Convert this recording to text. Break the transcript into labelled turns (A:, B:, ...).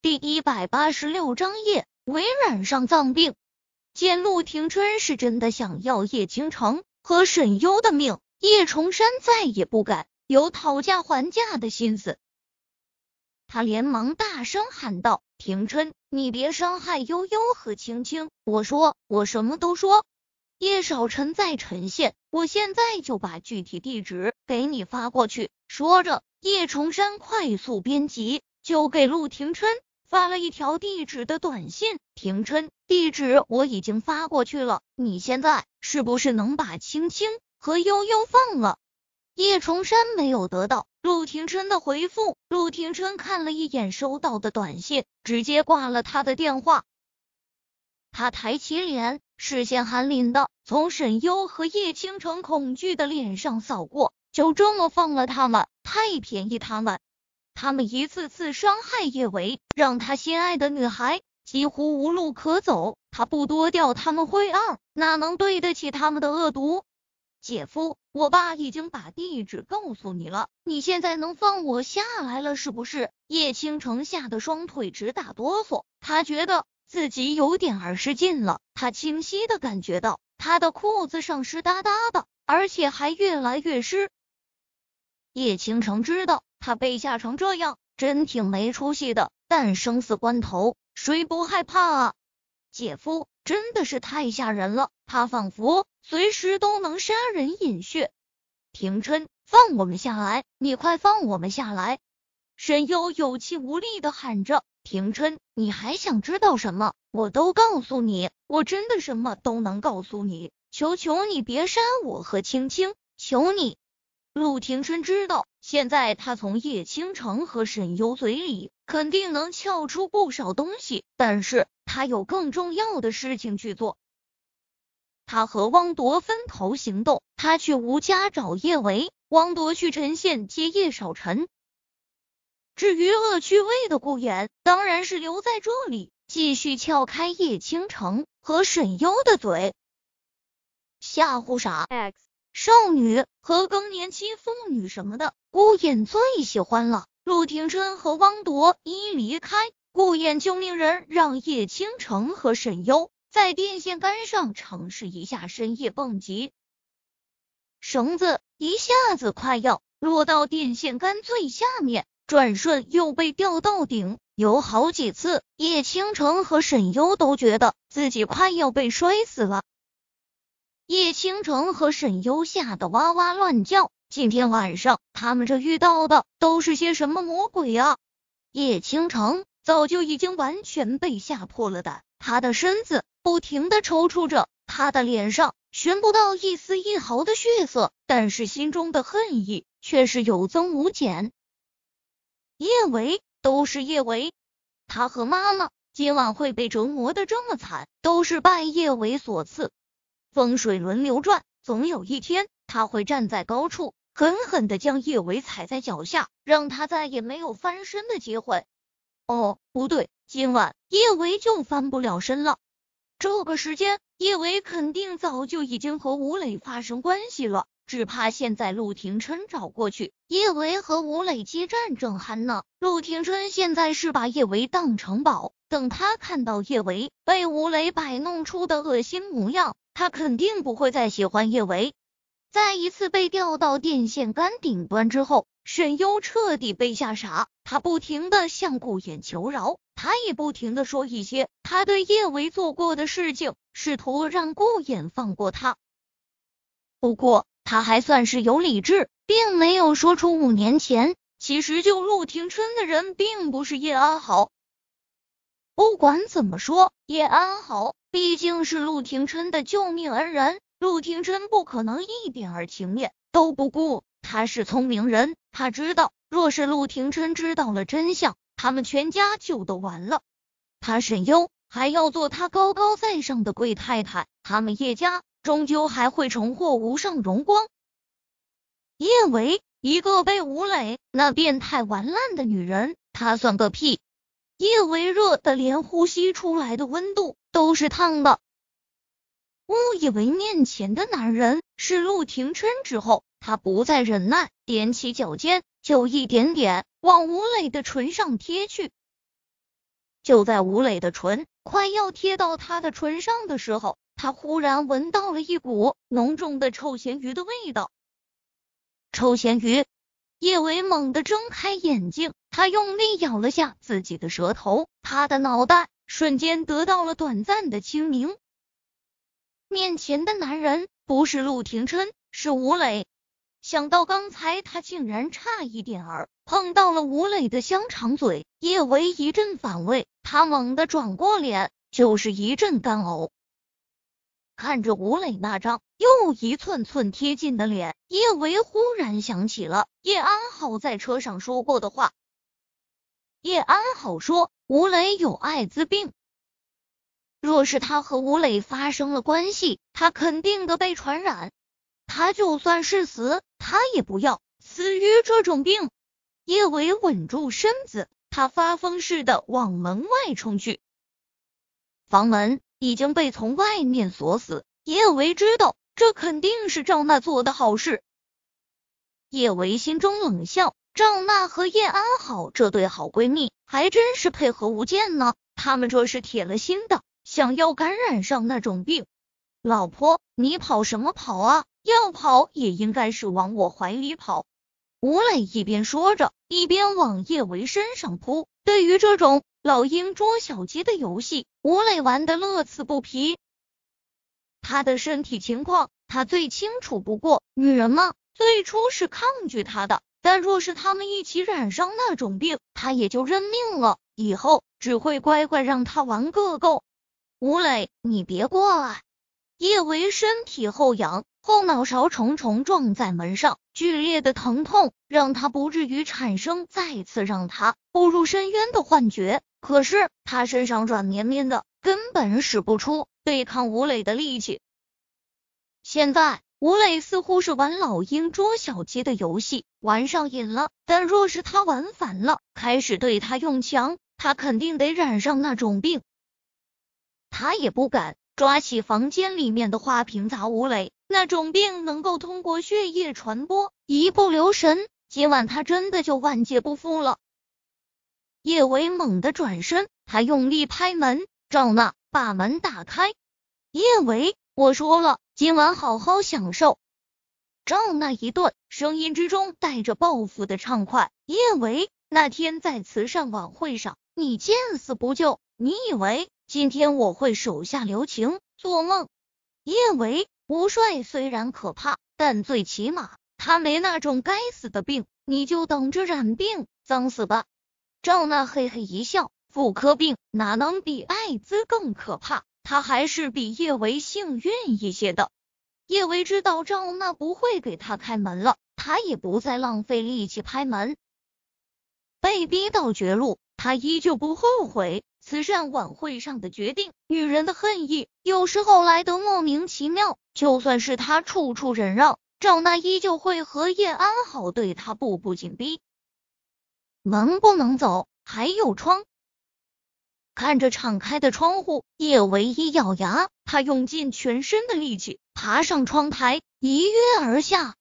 A: 第一百八十六章夜为染上脏病。见陆廷琛是真的想要叶倾城和沈优的命，叶崇山再也不敢有讨价还价的心思。他连忙大声喊道：“廷琛，你别伤害悠悠和青青！我说，我什么都说。叶少晨在陈县，我现在就把具体地址给你发过去。”说着，叶崇山快速编辑，就给陆廷琛。发了一条地址的短信，廷琛，地址我已经发过去了，你现在是不是能把青青和悠悠放了？叶崇山没有得到陆廷琛的回复，陆廷琛看了一眼收到的短信，直接挂了他的电话。他抬起脸，视线寒凛的从沈优和叶倾城恐惧的脸上扫过，就这么放了他们？太便宜他们！他们一次次伤害叶维，让他心爱的女孩几乎无路可走。他不多掉他们灰二，哪能对得起他们的恶毒？姐夫，我爸已经把地址告诉你了，你现在能放我下来了是不是？叶倾城吓得双腿直打哆嗦，他觉得自己有点儿失禁了。他清晰的感觉到他的裤子上湿哒哒的，而且还越来越湿。叶倾城知道。他被吓成这样，真挺没出息的。但生死关头，谁不害怕啊？姐夫真的是太吓人了，他仿佛随时都能杀人饮血。廷琛，放我们下来！你快放我们下来！沈优有气无力的喊着。廷琛，你还想知道什么？我都告诉你，我真的什么都能告诉你。求求你别杀我和青青，求你！陆廷琛知道，现在他从叶倾城和沈优嘴里肯定能撬出不少东西，但是他有更重要的事情去做。他和汪铎分头行动，他去吴家找叶维，汪铎去陈县接叶少晨。至于恶趣味的顾衍，当然是留在这里，继续撬开叶倾城和沈优的嘴，吓唬傻 X。少女和更年期妇女什么的，顾燕最喜欢了。陆廷琛和汪铎一离开，顾燕就命人让叶倾城和沈优在电线杆上尝试一下深夜蹦极。绳子一下子快要落到电线杆最下面，转瞬又被吊到顶，有好几次，叶倾城和沈优都觉得自己快要被摔死了。叶倾城和沈优吓得哇哇乱叫。今天晚上他们这遇到的都是些什么魔鬼啊？叶倾城早就已经完全被吓破了胆，他的身子不停的抽搐着，他的脸上寻不到一丝一毫的血色，但是心中的恨意却是有增无减。叶维都是叶维，他和妈妈今晚会被折磨的这么惨，都是拜叶维所赐。风水轮流转，总有一天他会站在高处，狠狠的将叶维踩在脚下，让他再也没有翻身的机会。哦，不对，今晚叶维就翻不了身了。这个时间，叶维肯定早就已经和吴磊发生关系了，只怕现在陆廷琛找过去，叶维和吴磊激战正酣呢。陆廷琛现在是把叶维当成宝，等他看到叶维被吴磊摆弄出的恶心模样。他肯定不会再喜欢叶维。再一次被吊到电线杆顶端之后，沈优彻底被吓傻。他不停的向顾衍求饶，他也不停的说一些他对叶维做过的事情，试图让顾衍放过他。不过他还算是有理智，并没有说出五年前其实救陆廷琛的人并不是叶安好。不管怎么说，叶安好。毕竟是陆廷琛的救命恩人，陆廷琛不可能一点儿情面都不顾。他是聪明人，他知道，若是陆廷琛知道了真相，他们全家就都完了。他沈优还要做他高高在上的贵太太，他们叶家终究还会重获无上荣光。叶维，一个被吴磊那变态玩烂的女人，她算个屁！叶维热的连呼吸出来的温度都是烫的。误以为面前的男人是陆廷琛之后，他不再忍耐，踮起脚尖就一点点往吴磊的唇上贴去。就在吴磊的唇快要贴到他的唇上的时候，他忽然闻到了一股浓重的臭咸鱼的味道。臭咸鱼！叶维猛地睁开眼睛，他用力咬了下自己的舌头，他的脑袋瞬间得到了短暂的清明。面前的男人不是陆廷琛，是吴磊。想到刚才他竟然差一点儿碰到了吴磊的香肠嘴，叶维一阵反胃，他猛地转过脸，就是一阵干呕。看着吴磊那张又一寸寸贴近的脸，叶维忽然想起了叶安好在车上说过的话。叶安好说吴磊有艾滋病，若是他和吴磊发生了关系，他肯定的被传染。他就算是死，他也不要死于这种病。叶维稳住身子，他发疯似的往门外冲去。房门已经被从外面锁死。叶维知道，这肯定是赵娜做的好事。叶维心中冷笑：赵娜和叶安好这对好闺蜜，还真是配合无间呢。他们这是铁了心的，想要感染上那种病。老婆，你跑什么跑啊？要跑也应该是往我怀里跑。吴磊一边说着，一边往叶维身上扑。对于这种老鹰捉小鸡的游戏，吴磊玩的乐此不疲。他的身体情况，他最清楚不过。女人嘛，最初是抗拒他的，但若是他们一起染上那种病，他也就认命了。以后只会乖乖让他玩个够。吴磊，你别过来！叶维身体后仰。后脑勺重重撞在门上，剧烈的疼痛让他不至于产生再次让他步入深渊的幻觉。可是他身上软绵绵的，根本使不出对抗吴磊的力气。现在吴磊似乎是玩老鹰捉小鸡的游戏玩上瘾了，但若是他玩反了，开始对他用强，他肯定得染上那种病。他也不敢抓起房间里面的花瓶砸吴磊。那种病能够通过血液传播，一不留神，今晚他真的就万劫不复了。叶维猛地转身，他用力拍门：“赵娜，把门打开。”叶维，我说了，今晚好好享受。赵娜一顿，声音之中带着报复的畅快。叶维，那天在慈善晚会上，你见死不救，你以为今天我会手下留情？做梦！叶维。吴帅虽然可怕，但最起码他没那种该死的病，你就等着染病脏死吧。赵娜嘿嘿一笑，妇科病哪能比艾滋更可怕？他还是比叶维幸运一些的。叶维知道赵娜不会给他开门了，他也不再浪费力气拍门。被逼到绝路，他依旧不后悔。慈善晚会上的决定，女人的恨意有时候来得莫名其妙。就算是他处处忍让，赵娜依旧会和叶安好对他步步紧逼。门不能走，还有窗。看着敞开的窗户，叶唯一咬牙，他用尽全身的力气爬上窗台，一跃而下。